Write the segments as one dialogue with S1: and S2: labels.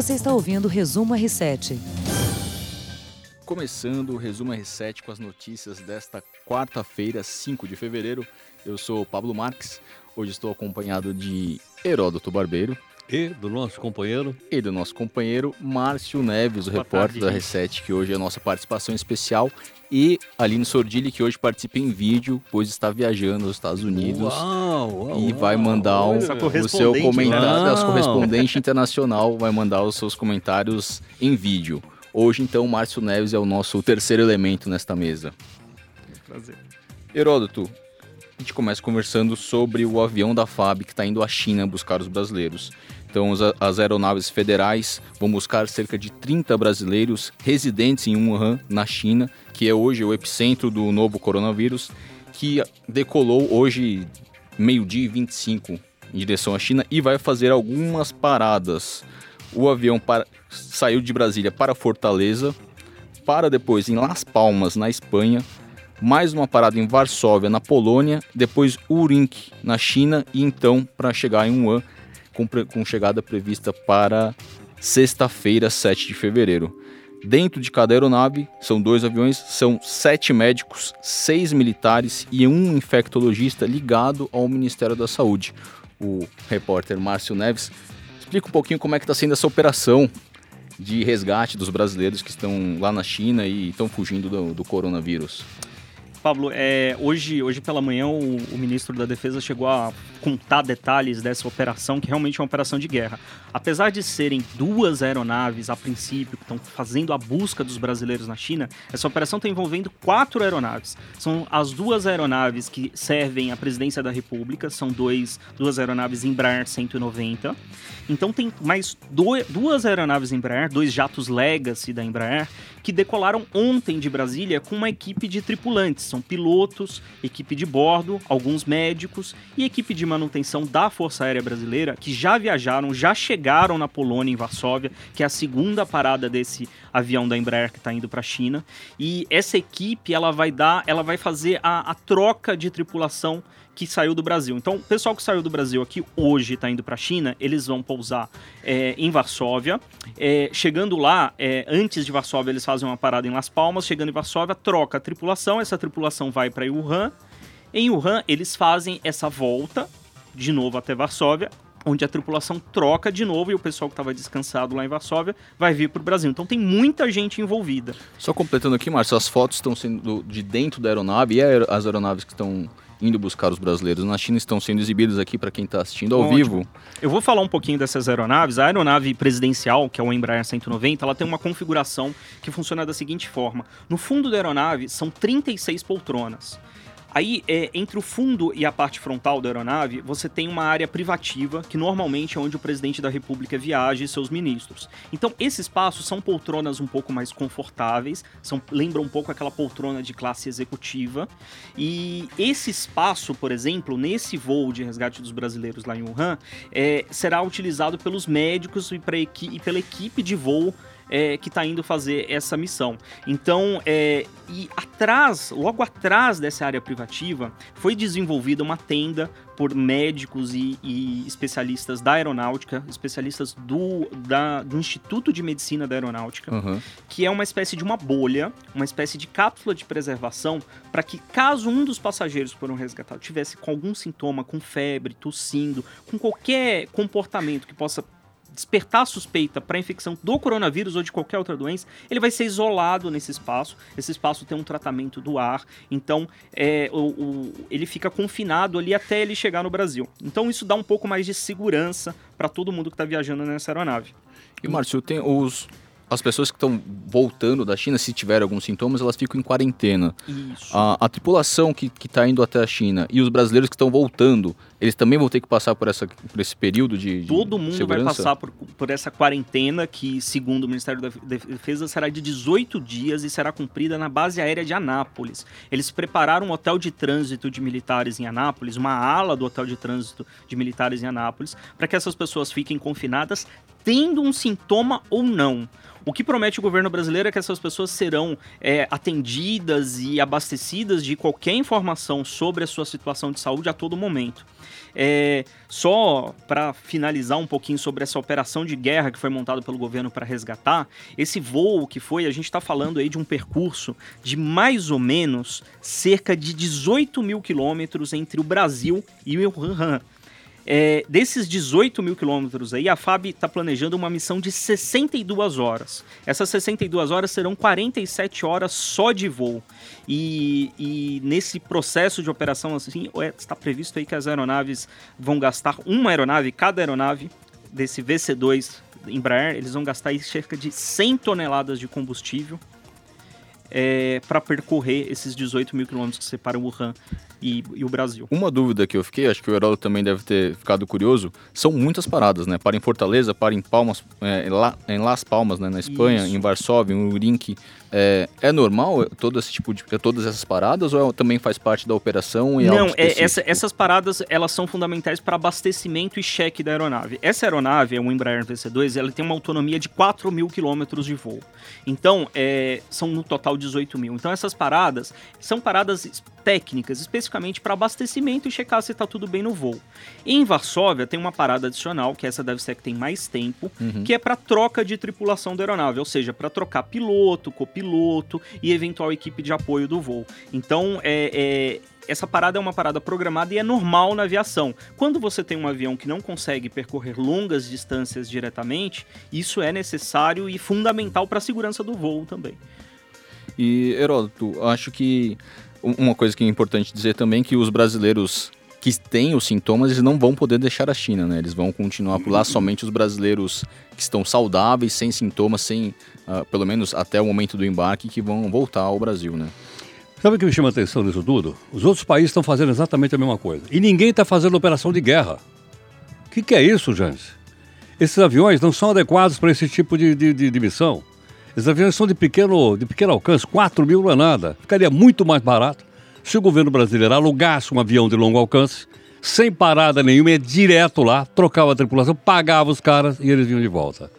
S1: Você está ouvindo o Resumo R7.
S2: Começando o Resumo R7 com as notícias desta quarta-feira, 5 de fevereiro. Eu sou Pablo Marques. Hoje estou acompanhado de Heródoto Barbeiro.
S3: E do nosso companheiro.
S2: E do nosso companheiro Márcio Neves, o Boa repórter tarde, da R7, que hoje é a nossa participação especial. E Aline Sordilli, que hoje participa em vídeo, pois está viajando nos Estados Unidos.
S3: Uau, uau,
S2: e vai mandar um, o seu comentário. Nosso correspondente internacional vai mandar os seus comentários em vídeo. Hoje, então, Márcio Neves é o nosso terceiro elemento nesta mesa.
S4: Prazer.
S2: Heródoto, a gente começa conversando sobre o avião da FAB que está indo à China buscar os brasileiros. Então, as aeronaves federais vão buscar cerca de 30 brasileiros residentes em Wuhan, na China, que é hoje o epicentro do novo coronavírus, que decolou hoje, meio-dia e 25, em direção à China e vai fazer algumas paradas. O avião para... saiu de Brasília para Fortaleza, para depois em Las Palmas, na Espanha, mais uma parada em Varsóvia, na Polônia, depois Urink, na China, e então para chegar em Wuhan, com, com chegada prevista para sexta-feira, 7 de fevereiro. Dentro de cada aeronave, são dois aviões, são sete médicos, seis militares e um infectologista ligado ao Ministério da Saúde. O repórter Márcio Neves explica um pouquinho como é que está sendo essa operação de resgate dos brasileiros que estão lá na China e estão fugindo do, do coronavírus.
S4: Pablo, é, hoje, hoje pela manhã o, o, ministro da Defesa chegou a contar detalhes dessa operação, que realmente é uma operação de guerra. Apesar de serem duas aeronaves, a princípio, que estão fazendo a busca dos brasileiros na China, essa operação está envolvendo quatro aeronaves. São as duas aeronaves que servem à presidência da República, são dois, duas aeronaves Embraer 190. Então tem mais do, duas aeronaves Embraer, dois jatos Legacy da Embraer, que decolaram ontem de Brasília com uma equipe de tripulantes. São pilotos, equipe de bordo, alguns médicos e equipe de manutenção da Força Aérea Brasileira que já viajaram, já chegaram na Polônia, em Varsóvia, que é a segunda parada desse avião da Embraer que está indo para a China. E essa equipe ela vai dar, ela vai fazer a, a troca de tripulação que saiu do Brasil. Então, o pessoal que saiu do Brasil aqui hoje está indo para a China, eles vão pousar é, em Varsóvia. É, chegando lá, é, antes de Varsóvia, eles fazem uma parada em Las Palmas. Chegando em Varsóvia, troca a tripulação. Essa tripulação vai para Wuhan. Em Wuhan, eles fazem essa volta de novo até Varsóvia onde a tripulação troca de novo e o pessoal que estava descansado lá em Varsóvia vai vir para o Brasil. Então tem muita gente envolvida.
S2: Só completando aqui, Márcio, as fotos estão sendo de dentro da aeronave e as aeronaves que estão indo buscar os brasileiros na China estão sendo exibidas aqui para quem está assistindo ao Ótimo. vivo.
S4: Eu vou falar um pouquinho dessas aeronaves. A aeronave presidencial, que é o Embraer 190, ela tem uma configuração que funciona da seguinte forma: no fundo da aeronave são 36 poltronas. Aí, é, entre o fundo e a parte frontal da aeronave, você tem uma área privativa, que normalmente é onde o presidente da República viaja e seus ministros. Então, esses espaços são poltronas um pouco mais confortáveis, são, lembram um pouco aquela poltrona de classe executiva. E esse espaço, por exemplo, nesse voo de resgate dos brasileiros lá em Wuhan, é, será utilizado pelos médicos e, e pela equipe de voo é, que está indo fazer essa missão. Então, é, e atrás, logo atrás dessa área privativa, foi desenvolvida uma tenda por médicos e, e especialistas da aeronáutica, especialistas do, da, do Instituto de Medicina da Aeronáutica, uhum. que é uma espécie de uma bolha, uma espécie de cápsula de preservação, para que caso um dos passageiros foram resgatados tivesse com algum sintoma, com febre, tossindo, com qualquer comportamento que possa despertar suspeita para infecção do coronavírus ou de qualquer outra doença, ele vai ser isolado nesse espaço. Esse espaço tem um tratamento do ar, então é, o, o, ele fica confinado ali até ele chegar no Brasil. Então isso dá um pouco mais de segurança para todo mundo que está viajando nessa aeronave.
S2: E Márcio, tem os, as pessoas que estão voltando da China, se tiver alguns sintomas, elas ficam em quarentena.
S4: Isso.
S2: A, a tripulação que está indo até a China e os brasileiros que estão voltando, eles também vão ter que passar por, essa, por esse período de.
S4: Todo mundo segurança? vai passar por, por essa quarentena, que, segundo o Ministério da Defesa, será de 18 dias e será cumprida na base aérea de Anápolis. Eles prepararam um hotel de trânsito de militares em Anápolis, uma ala do hotel de trânsito de militares em Anápolis, para que essas pessoas fiquem confinadas tendo um sintoma ou não. O que promete o governo brasileiro é que essas pessoas serão é, atendidas e abastecidas de qualquer informação sobre a sua situação de saúde a todo momento. É, só para finalizar um pouquinho sobre essa operação de guerra que foi montada pelo governo para resgatar, esse voo que foi, a gente está falando aí de um percurso de mais ou menos cerca de 18 mil quilômetros entre o Brasil e o Wuhan. É, desses 18 mil quilômetros aí, a FAB está planejando uma missão de 62 horas. Essas 62 horas serão 47 horas só de voo. E, e nesse processo de operação, assim, é, está previsto aí que as aeronaves vão gastar uma aeronave, cada aeronave desse VC2 Embraer, eles vão gastar cerca de 100 toneladas de combustível é, para percorrer esses 18 mil quilômetros que separam Wuhan e, e, o Brasil.
S2: Uma dúvida que eu fiquei, acho que o Heródoto também deve ter ficado curioso, são muitas paradas, né? Para em Fortaleza, para em Palmas, é, em Las Palmas, né, na Espanha, Isso. em Varsóvia, em Urinque, é, é, normal todo esse tipo de todas essas paradas ou é, também faz parte da operação? E
S4: Não, é, essa, essas paradas elas são fundamentais para abastecimento e cheque da aeronave. Essa aeronave, é um Embraer VC2, ela tem uma autonomia de 4 mil quilômetros de voo. Então, é, são no total 18 mil. Então, essas paradas são paradas técnicas, especificamente para abastecimento e checar se está tudo bem no voo. Em Varsóvia tem uma parada adicional, que essa deve ser que tem mais tempo, uhum. que é para troca de tripulação da aeronave, ou seja, para trocar piloto, copiloto e eventual equipe de apoio do voo. Então, é, é essa parada é uma parada programada e é normal na aviação. Quando você tem um avião que não consegue percorrer longas distâncias diretamente, isso é necessário e fundamental para a segurança do voo também.
S2: E, Heródoto, acho que uma coisa que é importante dizer também é que os brasileiros que têm os sintomas, eles não vão poder deixar a China, né? Eles vão continuar por lá, somente os brasileiros que estão saudáveis, sem sintomas, sem, uh, pelo menos até o momento do embarque, que vão voltar ao Brasil, né?
S3: Sabe o que me chama a atenção nisso tudo? Os outros países estão fazendo exatamente a mesma coisa. E ninguém está fazendo operação de guerra. O que, que, é isso, gente? Esses aviões não são adequados para esse tipo de, de, de missão. Esses aviões são de pequeno, de pequeno alcance, 4 mil não é nada. Ficaria muito mais barato se o governo brasileiro alugasse um avião de longo alcance, sem parada nenhuma, ia direto lá, trocava a tripulação, pagava os caras e eles vinham de volta.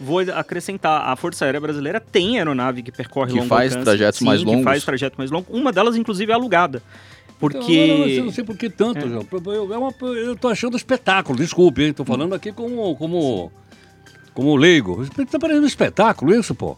S4: Vou acrescentar, a Força Aérea Brasileira tem aeronave que percorre
S2: que
S4: longo
S2: faz
S4: alcance,
S2: trajetos
S4: sim,
S2: mais longos.
S4: que faz trajeto mais longo. Uma delas, inclusive, é alugada. Porque.
S3: Então, não, eu não sei por que tanto, é. João. Eu, uma, eu tô achando espetáculo, desculpe, hein? Tô falando aqui como, como como leigo. Tá parecendo um espetáculo isso, pô.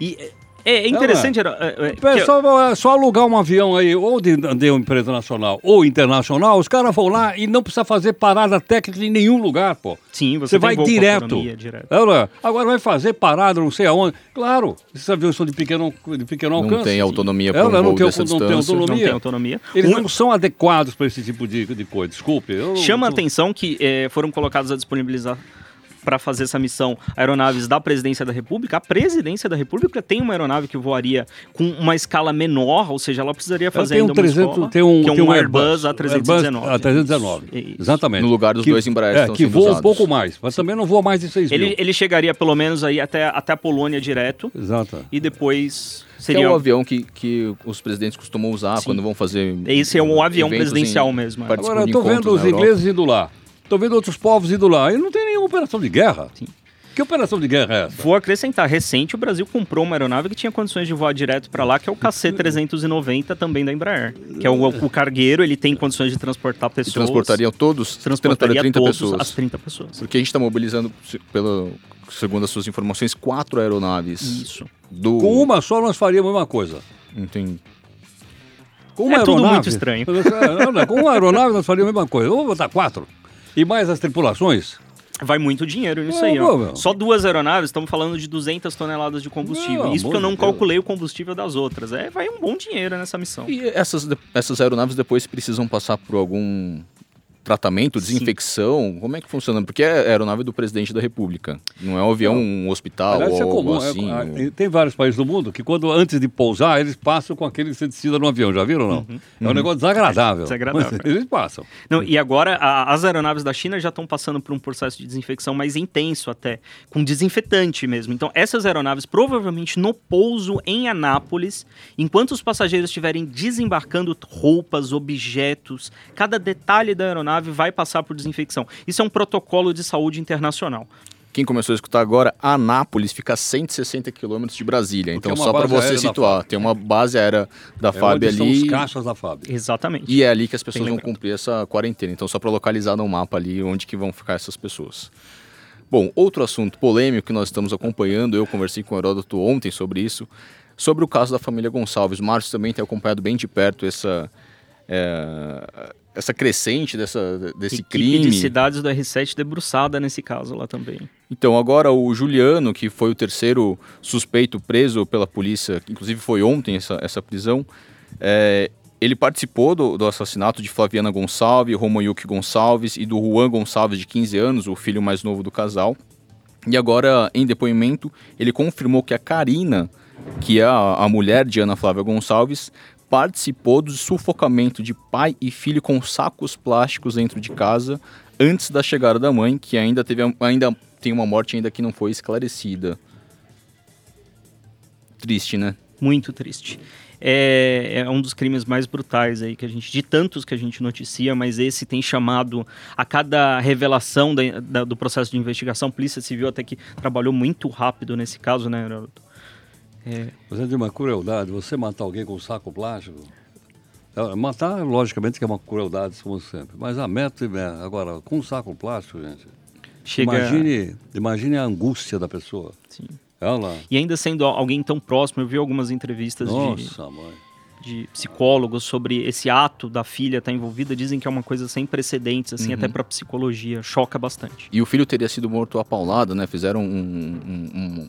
S4: E é, é interessante. É,
S3: é, é, Pessoal, é só alugar um avião aí, ou de, de uma empresa nacional ou internacional, os caras vão lá e não precisa fazer parada técnica em nenhum lugar, pô.
S4: Sim, você,
S3: você vai direto.
S4: direto.
S3: É, agora vai fazer parada, não sei aonde. Claro, esses aviões são de pequeno, de pequeno alcance.
S2: Não tem autonomia para um
S3: não,
S2: tem,
S3: não, tem autonomia.
S4: não tem autonomia.
S3: Eles um... não são adequados para esse tipo de, de coisa. Desculpe.
S4: Eu, Chama a atenção que é, foram colocados a disponibilizar para fazer essa missão aeronaves da Presidência da República. A Presidência da República tem uma aeronave que voaria com uma escala menor, ou seja, ela precisaria fazer
S3: tem um 300, escola, tem um,
S4: que é um,
S3: tem um
S4: Airbus, A319.
S3: A319,
S4: isso.
S3: exatamente.
S2: No lugar dos
S3: que,
S2: dois Embraer
S3: é, que voa um pouco mais, mas também não voa mais de 6
S4: ele, mil. Ele chegaria pelo menos aí até, até a Polônia direto.
S3: Exato.
S4: E depois...
S2: Seria... Que é o avião que, que os presidentes costumam usar Sim. quando vão fazer.
S4: Esse é um avião presidencial em, mesmo.
S3: É. Agora, eu tô vendo os ingleses indo lá. Tô vendo outros povos indo lá. E não tem nenhuma operação de guerra. Sim. Que operação de guerra é essa?
S4: Vou acrescentar, recente o Brasil comprou uma aeronave que tinha condições de voar direto para lá, que é o KC-390 também da Embraer. Que é o, o, cargueiro, ele tem condições de transportar pessoas. E
S2: transportariam todos?
S4: Transportaria
S2: 30
S4: todos
S2: pessoas.
S4: as 30 pessoas.
S2: Porque a gente está mobilizando, pelo, segundo as suas informações, quatro aeronaves.
S4: Isso.
S3: Do... Com uma só nós faríamos a mesma coisa.
S2: Entendi.
S3: Com uma
S4: é
S3: aeronave,
S4: tudo muito estranho.
S3: com uma aeronave nós faríamos a mesma coisa. Vamos botar quatro. E mais as tripulações?
S4: Vai muito dinheiro nisso aí, ó. Só duas aeronaves, estamos falando de 200 toneladas de combustível. Não, Isso porque eu não calculei o combustível das outras. É, vai um bom dinheiro nessa missão.
S2: E essas, essas aeronaves depois precisam passar por algum tratamento, desinfecção? Sim. Como é que funciona? Porque é aeronave do presidente da República. Não é um avião, um hospital Aliás, ou é comum, assim. É,
S3: ou... Tem vários países do mundo que quando antes de pousar, eles passam com aquele inseticida no avião. Já viram ou não? Uhum. É um uhum. negócio desagradável.
S4: desagradável.
S3: eles passam.
S4: Não, e agora a, as aeronaves da China já estão passando por um processo de desinfecção mais intenso até, com desinfetante mesmo. Então essas aeronaves provavelmente no pouso em Anápolis, enquanto os passageiros estiverem desembarcando roupas, objetos, cada detalhe da aeronave aeronave vai passar por desinfecção. Isso é um protocolo de saúde internacional.
S2: quem começou a escutar agora, Anápolis fica a 160 quilômetros de Brasília.
S3: Porque
S2: então,
S3: é
S2: só para você situar, tem uma base aérea da
S3: É
S2: FAB
S3: onde são
S2: ali.
S3: os caixas da FAB.
S4: Exatamente.
S2: E é ali que as pessoas
S4: Bem
S2: vão
S4: lembrado.
S2: cumprir essa quarentena. Então, só para localizar no mapa ali onde que vão ficar essas pessoas. Bom, outro assunto polêmico que nós estamos acompanhando, eu conversei com o Heródoto ontem sobre isso, sobre o caso da família Gonçalves. O Márcio também tem acompanhado bem de perto essa, é, essa crescente dessa, desse
S4: Equipe
S2: crime.
S4: de cidades do R7 debruçada nesse caso lá também.
S2: Então, agora o Juliano, que foi o terceiro suspeito preso pela polícia, inclusive foi ontem essa, essa prisão, é, ele participou do, do assassinato de Flaviana Gonçalves, Romoyuki Gonçalves e do Juan Gonçalves, de 15 anos, o filho mais novo do casal. E agora, em depoimento, ele confirmou que a Karina, que é a, a mulher de Ana Flávia Gonçalves, participou do sufocamento de pai e filho com sacos plásticos dentro de casa antes da chegada da mãe, que ainda teve ainda tem uma morte ainda que não foi esclarecida. Triste, né?
S4: Muito triste. É, é um dos crimes mais brutais aí que a gente, de tantos que a gente noticia, mas esse tem chamado a cada revelação da- da- do processo de investigação. Polícia Civil até que trabalhou muito rápido nesse caso, né, Heródoto? É,
S3: Mas é de uma crueldade você matar alguém com um saco plástico. Matar, logicamente, que é uma crueldade, como sempre. Mas a meta, é- agora, com um saco plástico, gente.
S4: chega.
S3: Imagine, imagine a angústia da pessoa.
S4: Sim.
S3: Ela.
S4: E ainda sendo alguém tão próximo, eu vi algumas entrevistas de,
S3: Nossa, mãe.
S4: de psicólogos sobre esse ato da filha estar envolvida. Dizem que é uma coisa sem precedentes, assim,
S2: Uhum.
S4: até para psicologia. Choca bastante.
S2: E o filho teria sido morto a paulada, né? Fizeram um- um- um-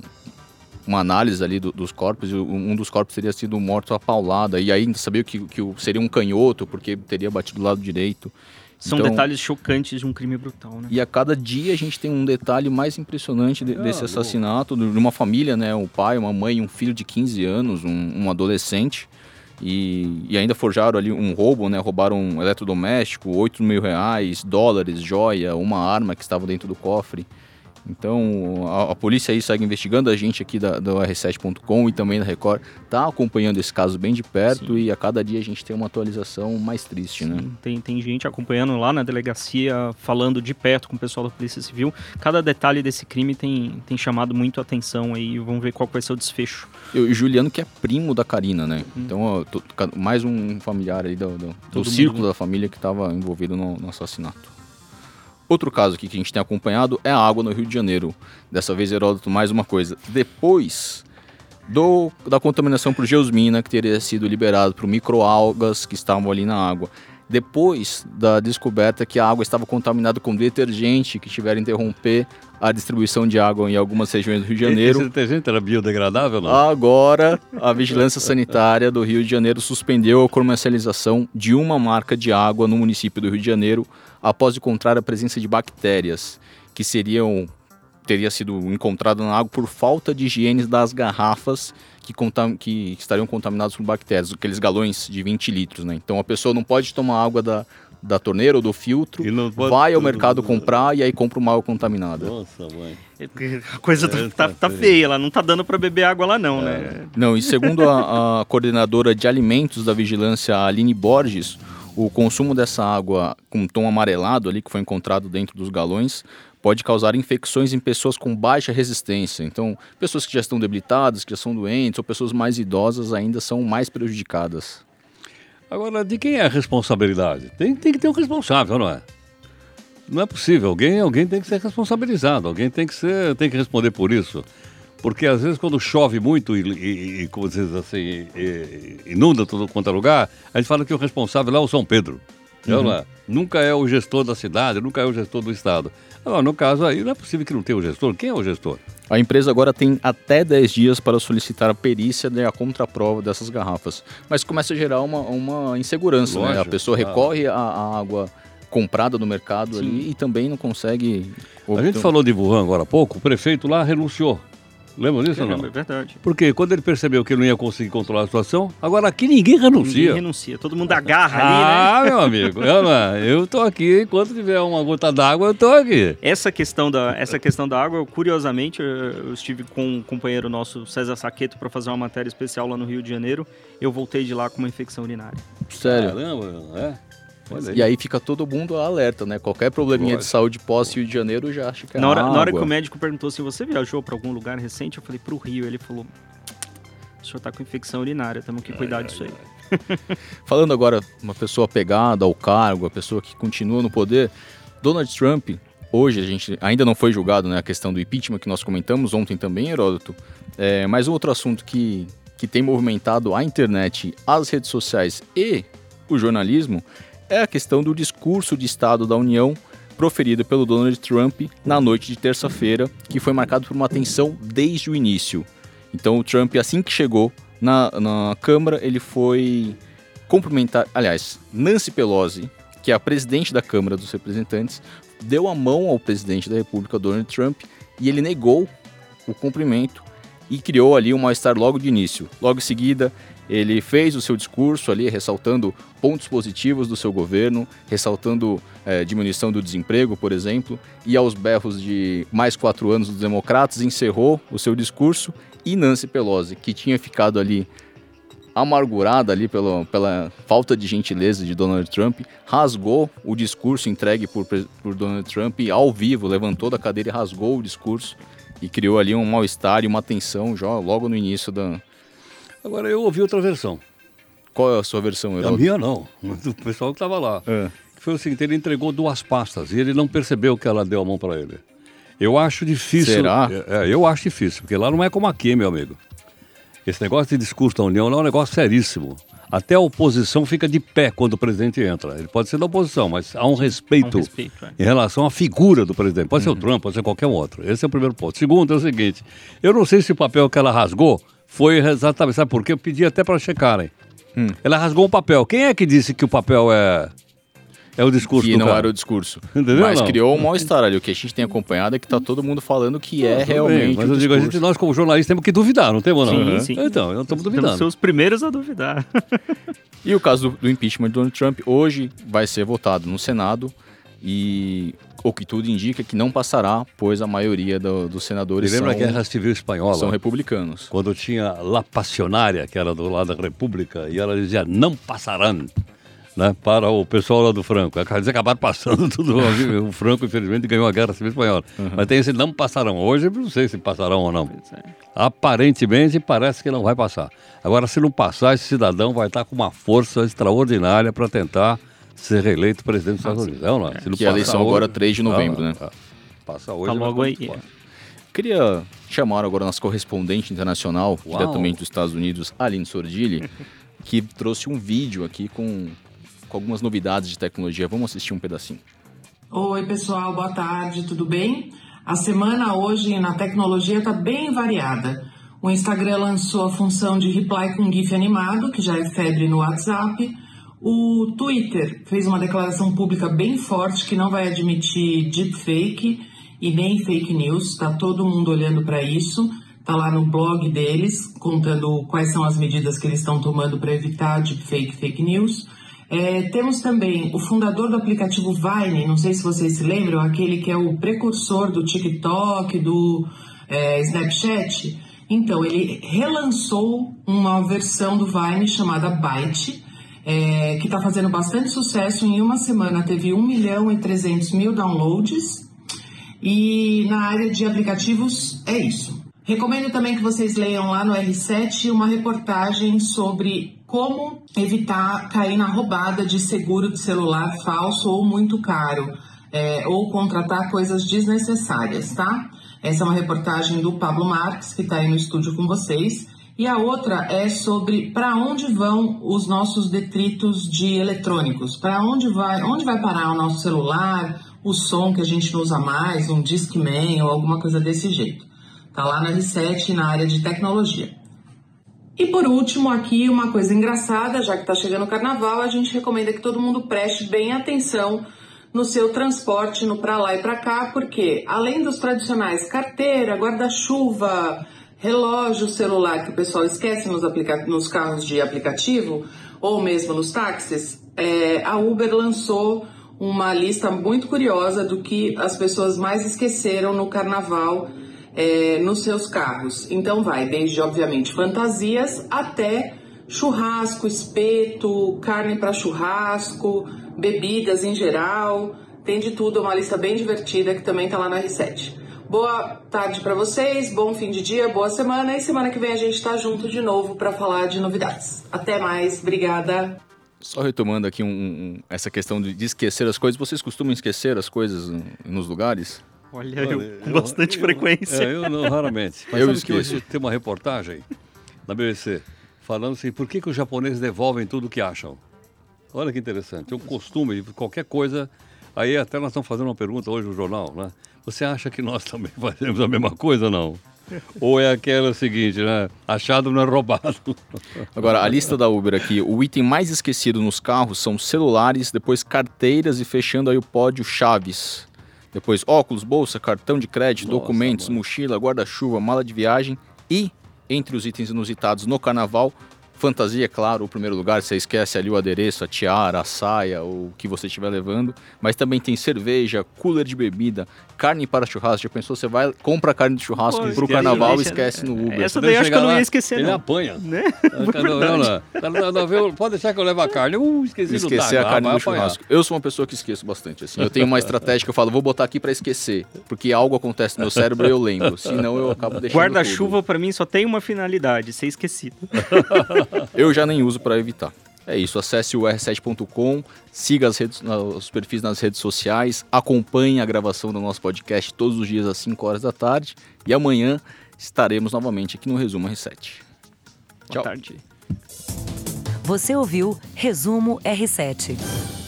S2: uma análise ali do- dos corpos e um dos corpos teria sido morto a paulada. E aí sabia que, que seria um canhoto, porque teria batido do lado direito.
S4: São
S2: Então-
S4: detalhes chocantes de um crime brutal, né?
S2: E a cada dia a gente tem um detalhe mais impressionante de-
S3: Ah,
S2: desse assassinato de uma família, né? Um pai, uma mãe, um filho de 15 anos, um, um adolescente. E, e ainda forjaram ali um roubo, né? Roubaram um eletrodoméstico, 8 mil reais, dólares, joia, uma arma que estava dentro do cofre. Então, a, a polícia aí segue investigando, a gente aqui da, do R7.com e também da Record tá acompanhando esse caso bem de perto e a cada dia a gente tem uma atualização mais triste, né?
S4: Sim, Tem, tem gente acompanhando lá na delegacia, falando de perto com o pessoal da Polícia Civil. Cada detalhe desse crime tem, tem chamado muito a atenção aí. Vamos ver qual vai ser o desfecho.
S2: E o Juliano, que é primo da Karina, né? Então, ó, to- ca- mais um familiar aí do, do- do
S4: Hum.
S2: Círculo
S4: mundo.
S2: da família que estava envolvido no, no assassinato. Outro caso aqui que a gente tem acompanhado é a água no Rio de Janeiro. Dessa vez, Heródoto, mais uma coisa. Depois do, da contaminação por geosmina, que teria sido liberado por microalgas que estavam ali na água. Depois da descoberta que a água estava contaminada com detergente, que tiveram interromper a distribuição de água em algumas regiões do Rio de Janeiro.
S3: Esse detergente era biodegradável não?
S2: Agora, a Vigilância Sanitária do Rio de Janeiro suspendeu a comercialização de uma marca de água no município do Rio de Janeiro após encontrar a presença de bactérias que seriam teria sido encontrada na água por falta de higiene das garrafas que, contam, que estariam contaminadas por bactérias, aqueles galões de 20 litros, né? Então a pessoa não pode tomar água da, da torneira ou do filtro,
S3: E pode-
S2: vai ao mercado comprar e aí compra uma água contaminada.
S3: Nossa, mãe.
S4: A coisa tá,
S3: Essa
S4: tá, tá
S3: feia.
S4: ela não tá dando para beber água lá não,
S2: É.
S4: né?
S2: Não, e segundo a, a coordenadora de alimentos da vigilância, Aline Borges, o consumo dessa água com tom amarelado ali que foi encontrado dentro dos galões pode causar infecções em pessoas com baixa resistência. Então, pessoas que já estão debilitadas, que já são doentes, ou pessoas mais idosas ainda são mais prejudicadas.
S3: Agora, de quem é a responsabilidade? Tem, tem que ter um responsável, não é? Não é possível. Alguém, alguém tem que ser responsabilizado. Alguém tem que, ser, tem que responder por isso. Porque às vezes quando chove muito e, e, e como diz assim, e- inunda todo quanto é lugar, a gente fala que o responsável lá é o São Pedro. Não é? Nunca é o gestor da cidade, nunca é o gestor do estado. Agora, no caso aí, não é possível que não tenha o gestor. Quem é o gestor?
S2: A empresa agora tem até 10 dias para solicitar a perícia e a contraprova dessas garrafas. Mas começa a gerar uma, uma insegurança, né? A
S3: Lógico,
S2: pessoa
S3: claro.
S2: recorre à, à água comprada no mercado ali e também não consegue...
S3: A gente falou de Wuhan agora há pouco, o prefeito lá renunciou. Lembra disso ou não?
S4: é verdade.
S3: Porque quando ele percebeu que não ia conseguir controlar a situação, agora aqui ninguém
S4: Ninguém
S3: renuncia.
S4: renuncia, todo mundo agarra ali, né?
S3: Ah, meu amigo, eu, tô aqui, enquanto tiver uma gota d'água, eu tô aqui.
S4: Essa questão da, essa questão da água, curiosamente, eu, eu estive com um companheiro nosso, César Saqueto, para fazer uma matéria especial lá no Rio de Janeiro. Eu voltei de lá com uma infecção urinária.
S2: Sério.
S3: Caramba, é? Olha
S2: E aí fica todo mundo alerta, né? Qualquer probleminha
S3: Olha.
S2: de saúde pós Rio de Janeiro já acha que é
S4: Na hora, na hora
S2: água.
S4: que o médico perguntou se você viajou pra algum lugar recente, eu falei pro Rio. Ele falou: o senhor tá com infecção urinária, temos que cuidar disso aí.
S2: Falando agora, uma pessoa pegada ao cargo, a pessoa que continua no poder, Donald Trump, hoje a gente ainda não foi julgado, né? A questão do impeachment que nós comentamos ontem também, Heródoto. É, mas outro assunto que, que tem movimentado a internet, as redes sociais e o jornalismo é a questão do discurso de Estado da União proferido pelo Donald Trump na noite de terça-feira, que foi marcado por uma tensão desde o início. Então o Trump, assim que chegou na, na Câmara, ele foi cumprimentar. Aliás, Nancy Pelosi, que é a presidente da Câmara dos Representantes, deu a mão ao presidente da República, Donald Trump, e ele negou o cumprimento e criou ali um mal-estar logo de início. Logo em seguida, ele fez o seu discurso ali, ressaltando pontos positivos do seu governo, ressaltando eh, diminuição do desemprego, por exemplo, e aos berros de mais quatro anos dos democratas, encerrou o seu discurso e Nancy Pelosi, que tinha ficado ali amargurada ali pela, pela falta de gentileza de Donald Trump, rasgou o discurso entregue por, por Donald Trump ao vivo, levantou da cadeira e rasgou o discurso e criou ali um mal-estar e uma tensão já logo no início da...
S3: Agora eu ouvi outra versão.
S2: Qual é a sua versão,
S3: A
S2: Heraldo?
S3: minha não, do pessoal que estava lá.
S2: É.
S3: Que Foi o seguinte, ele entregou duas pastas e ele não percebeu que ela deu a mão para ele. Eu acho difícil.
S2: Será?
S3: É, é, eu acho difícil, porque lá não é como aqui, meu amigo. Esse negócio de discurso da União não é um negócio seríssimo. Até a oposição fica de pé quando o presidente entra. Ele pode ser da oposição, mas há um respeito,
S4: Um respeito, é.
S3: em relação à figura do presidente. Pode ser o Trump, pode ser qualquer um outro. Esse é o primeiro ponto. Segundo é o seguinte: eu não sei se o papel que ela rasgou foi exatamente. Sabe por quê? Eu pedi até para checarem. Ela rasgou um papel. Quem é que disse que o papel é, é o discurso
S2: que
S3: do
S2: não
S3: cara?
S2: era o discurso.
S3: Entendeu,
S2: Mas
S3: não?
S2: criou um mal-estar ali. O que a gente tem acompanhado é que tá todo mundo falando que é
S3: bem,
S2: realmente
S3: Mas
S2: o
S3: eu digo, a
S2: discurso.
S3: gente, nós como jornalistas temos que duvidar, não temos não?
S4: Sim, sim.
S3: Então, nós estamos duvidando.
S4: ser os primeiros a duvidar.
S2: E o caso do, do impeachment de Donald Trump hoje vai ser votado no Senado e o que tudo indica é que não passará, pois a maioria do- dos
S3: Me
S2: senadores
S3: lembra
S2: são,
S3: a Guerra Civil Espanhola?
S2: são republicanos.
S3: Quando tinha La Passionária, que era do lado da República, e ela dizia não passarão, né, para o pessoal lá do Franco. Eles acabaram passando tudo. o Franco, infelizmente, ganhou a Guerra Civil Espanhola. Mas tem esse não passarão. Hoje, não sei se passarão ou não. Aparentemente, parece que não vai passar. Agora, se não passar, esse cidadão vai estar com uma força extraordinária para tentar ser reeleito presidente dos Estados Unidos. É ou não? é? Se não
S2: Que a eleição
S3: hoje-
S2: agora é 3 de novembro,
S3: Ah,
S2: né?
S3: ah. Passa hoje.
S4: Tá logo aí.
S2: Queria chamar agora nosso correspondente internacional,
S3: Uau.
S2: diretamente dos Estados Unidos, Aline Sordilli, que trouxe um vídeo aqui com, com algumas novidades de tecnologia. Vamos assistir um pedacinho.
S5: Oi, pessoal, boa tarde, tudo bem? A semana hoje na tecnologia está bem variada. O Instagram lançou a função de reply com GIF animado, que já é febre no WhatsApp. O Twitter fez uma declaração pública bem forte que não vai admitir deepfake e nem fake news. Está todo mundo olhando para isso. Está lá no blog deles, contando quais são as medidas que eles estão tomando para evitar deepfake e fake news. É, temos também o fundador do aplicativo Vine, não sei se vocês se lembram, aquele que é o precursor do TikTok, do é, Snapchat. Então, ele relançou uma versão do Vine chamada Byte, é, que está fazendo bastante sucesso. Em uma semana teve 1 milhão e 300 mil downloads. E na área de aplicativos é isso. Recomendo também que vocês leiam lá no R7 uma reportagem sobre como evitar cair na roubada de seguro de celular falso ou muito caro, é, ou contratar coisas desnecessárias, tá? Essa é uma reportagem do Pablo Marques, que está aí no estúdio com vocês. E a outra é sobre para onde vão os nossos detritos de eletrônicos, para onde vai, onde vai parar o nosso celular, o som que a gente não usa mais, um Discman ou alguma coisa desse jeito. Tá lá na R7 na área de tecnologia. E por último, aqui uma coisa engraçada, já que está chegando o carnaval, a gente recomenda que todo mundo preste bem atenção no seu transporte no para lá e para cá, porque além dos tradicionais carteira, guarda-chuva, relógio, celular que o pessoal esquece nos, nos carros de aplicativo ou mesmo nos táxis, é, a Uber lançou uma lista muito curiosa do que as pessoas mais esqueceram no carnaval é, nos seus carros. Então vai desde, obviamente, fantasias até churrasco, espeto, carne para churrasco, bebidas em geral. Tem de tudo, é uma lista bem divertida que também está lá na R7. Boa tarde para vocês, bom fim de dia, boa semana e semana que vem a gente está junto de novo para falar de novidades. Até mais, obrigada.
S2: Só retomando aqui um, um, essa questão de esquecer as coisas, vocês costumam esquecer as coisas nos lugares?
S4: Olha, eu, com bastante
S3: eu,
S4: frequência.
S3: É, eu não, raramente. Mas
S2: eu
S3: sabe
S2: esqueço.
S3: que hoje tem uma reportagem na BBC falando assim, por que, que os japoneses devolvem tudo que acham? Olha que interessante. É um costume, qualquer coisa. Aí até nós estamos fazendo uma pergunta hoje no jornal, né? Você acha que nós também fazemos a mesma coisa ou não? Ou é aquela seguinte, né? Achado não é roubado.
S2: Agora, a lista da Uber aqui, o item mais esquecido nos carros são celulares, depois carteiras e fechando aí o pódio chaves. Depois óculos, bolsa, cartão de crédito,
S3: Nossa,
S2: documentos,
S3: mano.
S2: mochila, guarda-chuva, mala de viagem e, entre os itens inusitados no carnaval, fantasia, é claro, o primeiro lugar, você esquece ali o adereço, a tiara, a saia, o que você estiver levando, mas também tem cerveja, cooler de bebida, carne para churrasco. Já pensou, você vai, compra carne de churrasco
S4: Pô,
S2: pro
S4: esquece,
S2: carnaval e esquece no Uber.
S4: Essa daí
S3: ele
S4: acho que eu não ia esquecer,
S3: Ele
S4: não.
S3: apanha.
S4: Né?
S3: Cara, não, não, não. Não, Pode deixar que eu levo a carne. Uh, esqueci do
S2: Esquecer a carne
S3: apanhar.
S2: churrasco. Eu sou uma pessoa que esqueço bastante, assim. Eu tenho uma estratégia que eu falo, vou botar aqui para esquecer, porque algo acontece no meu cérebro e eu lembro. Senão eu acabo deixando
S4: Guarda-chuva pra mim só tem uma finalidade, ser esquecido.
S2: Eu já nem uso para evitar. É isso, acesse o r7.com, siga as redes- os perfis nas redes sociais, acompanhe a gravação do nosso podcast todos os dias às 5 horas da tarde e amanhã estaremos novamente aqui no Resumo R7.
S4: Boa
S2: Tchau.
S4: tarde.
S1: Você ouviu Resumo R7.